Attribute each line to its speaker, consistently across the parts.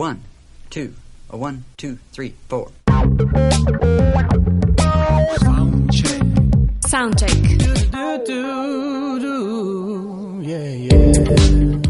Speaker 1: One, two, a one, two, three, four.
Speaker 2: Soundcheck.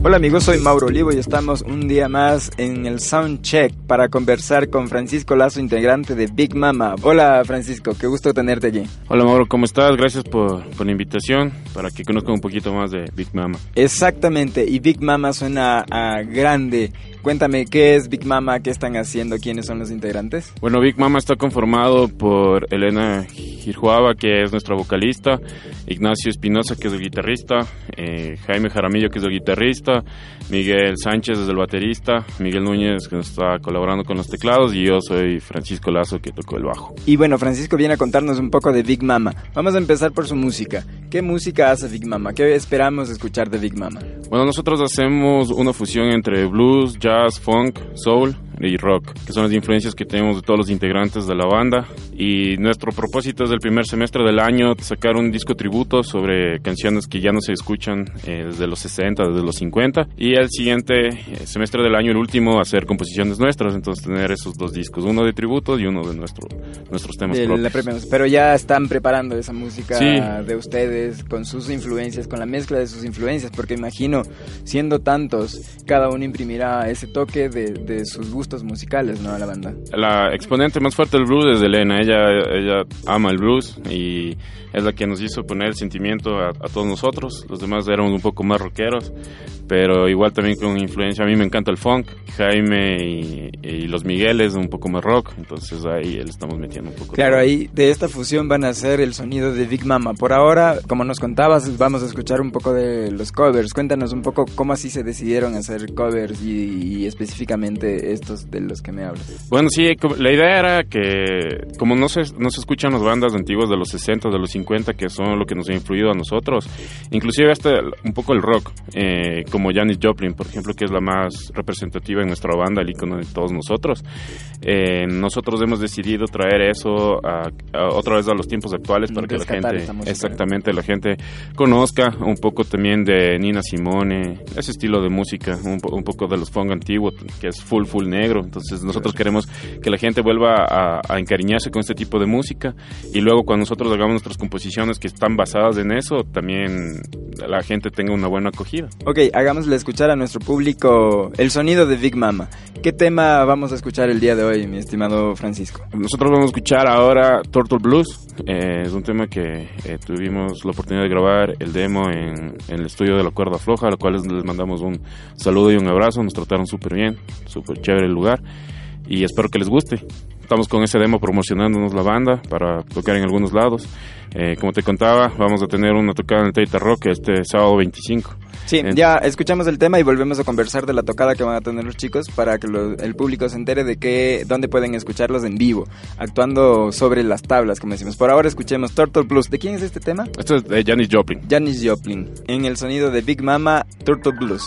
Speaker 3: Hola amigos, soy Mauro Olivo y estamos un día más en el Soundcheck para conversar con Francisco Lazo, integrante de Big Mama. Hola Francisco, qué gusto tenerte aquí.
Speaker 4: Hola Mauro, ¿cómo estás? Gracias por, por la invitación para que conozcan un poquito más de Big Mama.
Speaker 3: Exactamente, y Big Mama suena a grande. Cuéntame, ¿qué es Big Mama? ¿Qué están haciendo? ¿Quiénes son los integrantes?
Speaker 4: Bueno, Big Mama está conformado por Elena Girjuaba, que es nuestra vocalista, Ignacio Espinosa, que es el guitarrista, eh, Jaime Jaramillo, que es el guitarrista, Miguel Sánchez es el baterista, Miguel Núñez, que nos está colaborando con los teclados, y yo soy Francisco Lazo, que tocó el bajo.
Speaker 3: Y bueno, Francisco viene a contarnos un poco de Big Mama. Vamos a empezar por su música. ¿Qué música hace Big Mama? ¿Qué esperamos escuchar de Big Mama?
Speaker 4: Bueno, nosotros hacemos una fusión entre blues, jazz, funk, soul y rock, que son las influencias que tenemos de todos los integrantes de la banda. Y nuestro propósito es del primer semestre del año sacar un disco tributo sobre canciones que ya no se escuchan eh, desde los 60, desde los 50. Y el siguiente eh, semestre del año, el último, hacer composiciones nuestras. Entonces tener esos dos discos, uno de tributo y uno de nuestro, nuestros temas
Speaker 3: De
Speaker 4: propios.
Speaker 3: Pero ya están preparando esa música
Speaker 4: Sí.
Speaker 3: de ustedes con sus influencias, con la mezcla de sus influencias, porque imagino, siendo tantos, cada uno imprimirá ese toque de, de sus gustos musicales, ¿no? A la banda.
Speaker 4: La exponente más fuerte del blues es Elena. Ella, ella ama el blues y es la que nos hizo poner el sentimiento a, a todos nosotros. Los demás éramos un poco más rockeros, pero igual también con influencia. A mí me encanta el funk. Jaime y, y los Migueles un poco más rock. Entonces ahí le estamos metiendo un poco.
Speaker 3: Claro,
Speaker 4: de-
Speaker 3: ahí de esta fusión van a ser el sonido de Big Mama. Por ahora, como nos contabas, vamos a escuchar un poco de los covers. Cuéntanos un poco cómo así se decidieron hacer covers y, y específicamente estos de los que me hablas.
Speaker 4: Bueno, sí, la idea era que como no se, no se escuchan las bandas antiguas de los 60, de los 50, que son lo que nos ha influido a nosotros, inclusive hasta un poco el rock, eh, como Janis Joplin, por ejemplo, que es la más representativa en nuestra banda, el icono de todos nosotros. Eh, nosotros hemos decidido traer eso a, a otra vez a los tiempos actuales para que la gente, exactamente, la gente conozca un poco también de Nina Simone, ese estilo de música, un, un poco de los funk antiguos, que es full, full negro. Entonces nosotros queremos que la gente vuelva a, a encariñarse con este tipo de música. Y luego cuando nosotros hagamos nuestras composiciones que están basadas en eso, también la gente tenga una buena acogida.
Speaker 3: Ok, hagámosle escuchar a nuestro público el sonido de Big Mama. ¿Qué tema vamos a escuchar el día de hoy, mi estimado Francisco?
Speaker 4: Nosotros vamos a escuchar ahora Turtle Blues. Eh, es un tema que eh, tuvimos la oportunidad de grabar el demo en, en el estudio de la cuerda floja, a lo cual les, les mandamos un saludo y un abrazo. Nos trataron súper bien, súper chévere el lugar y espero que les guste. Estamos con ese demo promocionándonos la banda para tocar en algunos lados. Eh, como te contaba, vamos a tener una tocada en el Teita Rock este sábado 25.
Speaker 3: Sí, ya escuchamos el tema y volvemos a conversar de la tocada que van a tener los chicos para que lo- el público se entere de que, dónde pueden escucharlos en vivo, actuando sobre las tablas, como decimos. Por ahora escuchemos Turtle Blues. ¿De quién es este tema?
Speaker 4: Esto es de Janis Joplin.
Speaker 3: Janis Joplin, en el sonido de Big Mama, Turtle Blues.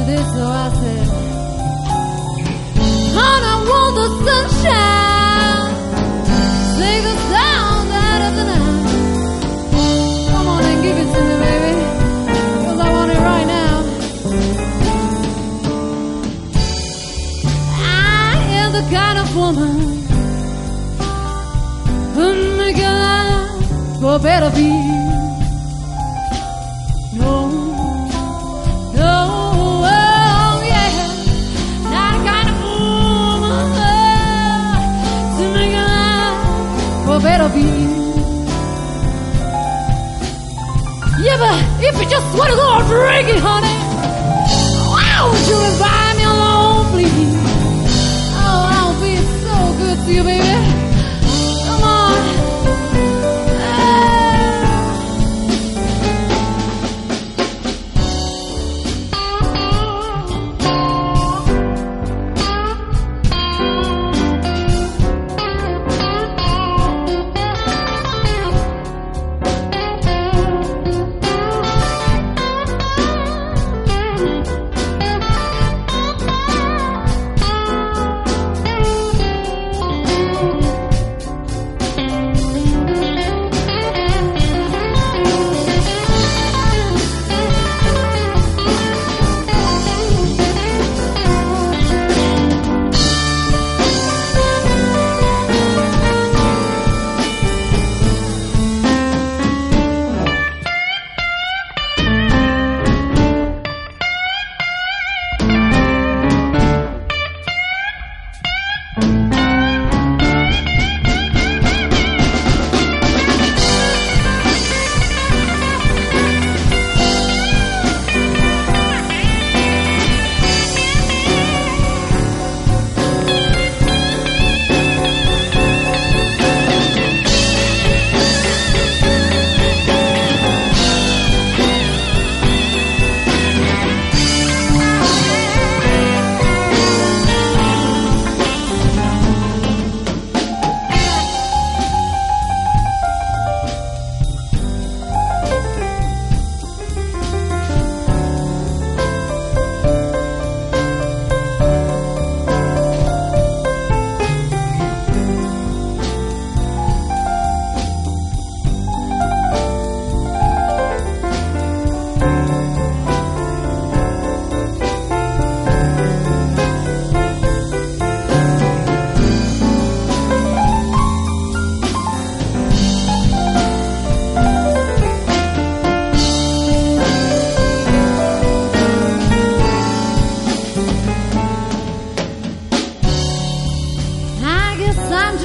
Speaker 5: Yes, she did, so I want the sunshine. Sing the sound out of the night. Come on and give it to me, baby. 'Cause I want it right now. I am the kind of woman who make a life for better view. Yeah, if you just wanna go and drink it, honey, why would you invite me along, please? Oh, I'll be so good to you, baby.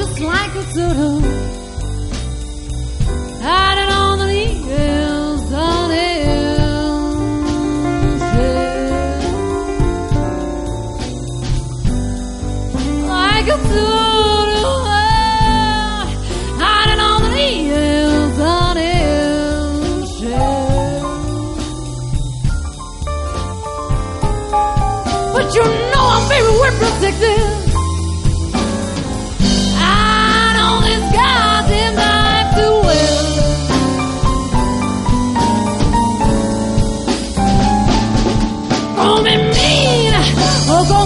Speaker 5: Just like a turtle. Hiding on the hills on Like a turtle. Hiding on the hills on But you know I'm very well protected. Or call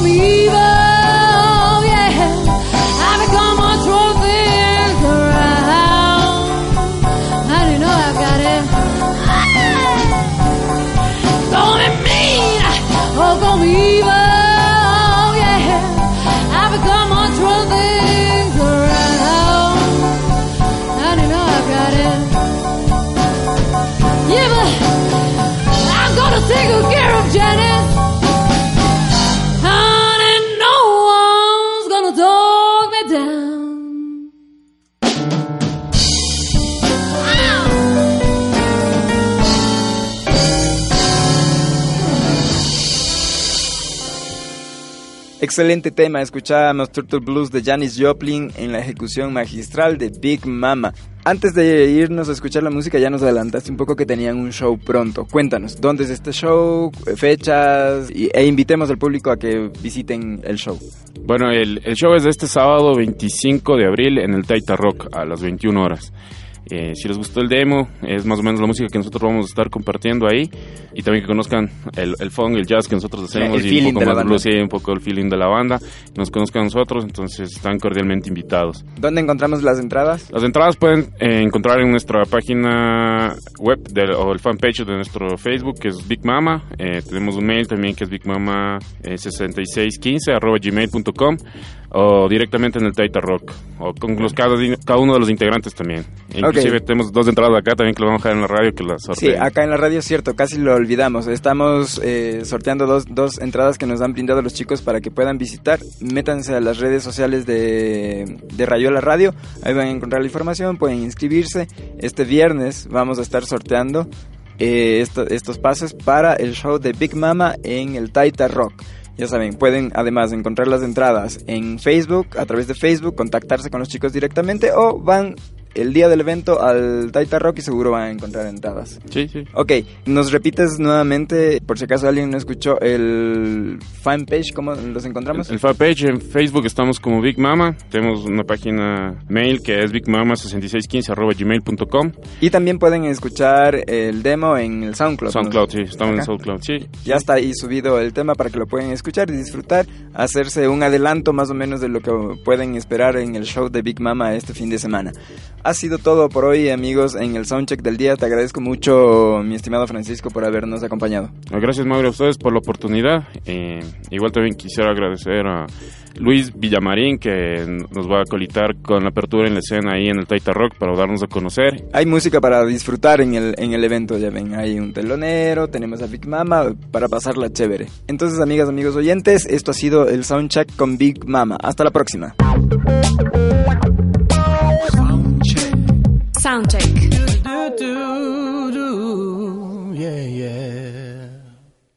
Speaker 3: Excelente tema, escuchábamos Turtle Blues de Janis Joplin en la ejecución magistral de Big Mama. Antes de irnos a escuchar la música ya nos adelantaste un poco que tenían un show pronto. Cuéntanos, ¿dónde es este show? Fechas y, e invitemos al público a que visiten el show.
Speaker 4: Bueno, el, el show es de este sábado 25 de abril en el Taita Rock a las 21 horas. Eh, si les gustó el demo, es más o menos la música que nosotros vamos a estar compartiendo ahí y también que conozcan el, el funk, el jazz que nosotros hacemos
Speaker 3: El
Speaker 4: y un poco más blues, sí, un poco el feeling de la banda, nos conozcan a nosotros, entonces están cordialmente invitados.
Speaker 3: ¿Dónde encontramos las entradas?
Speaker 4: Las entradas pueden eh, encontrar en nuestra página web del- o el fanpage de nuestro Facebook que es Big Mama. Eh, tenemos un mail también que es bigmama6615 arroba gmail.com o directamente en el Taita Rock o con los, cada, cada uno de los integrantes también. Inclusive tenemos dos entradas acá también que las vamos a dejar en la radio que las
Speaker 3: Sí,
Speaker 4: sorteen.
Speaker 3: acá en la radio es cierto, casi lo olvidamos. Estamos eh, sorteando dos, dos entradas que nos han brindado los chicos para que puedan visitar. Métanse a las redes sociales de, de Rayola Radio, ahí van a encontrar la información, pueden inscribirse. Este viernes vamos a estar sorteando eh, esto- estos pases para el show de Big Mama en el Taita Rock. Ya saben, pueden además encontrar las entradas en Facebook, a través de Facebook, contactarse con los chicos directamente o van el día del evento al Taita Rock y seguro van a encontrar entradas.
Speaker 4: Sí, sí.
Speaker 3: Ok, nos repites nuevamente, por si acaso alguien no escuchó, el fanpage, ¿cómo los encontramos?
Speaker 4: El fanpage en Facebook estamos como Big Mama. Tenemos una página mail que es bigmama6615 arroba gmail.com.
Speaker 3: Y también pueden escuchar el demo en el SoundCloud. ¿no?
Speaker 4: SoundCloud, sí, estamos en. SoundCloud, sí.
Speaker 3: Ya está ahí subido el tema para que lo puedan escuchar y disfrutar, hacerse un adelanto más o menos de lo que pueden esperar en el show de Big Mama este fin de semana. Ha sido todo por hoy, amigos, en el soundcheck del día. Te agradezco mucho, mi estimado Francisco, por habernos acompañado.
Speaker 4: Gracias, Mauro, a ustedes por la oportunidad. Eh, igual también quisiera agradecer a Luis Villamarín, que nos va a colitar con la apertura en la escena ahí en el Taita Rock para darnos a conocer.
Speaker 3: Hay música para disfrutar en el, en el evento, ya ven, hay un telonero, tenemos a Big Mama para pasarla chévere. Entonces, amigas, amigos oyentes, esto ha sido el Soundcheck con Big Mama. Hasta la próxima.
Speaker 5: Soundcheck.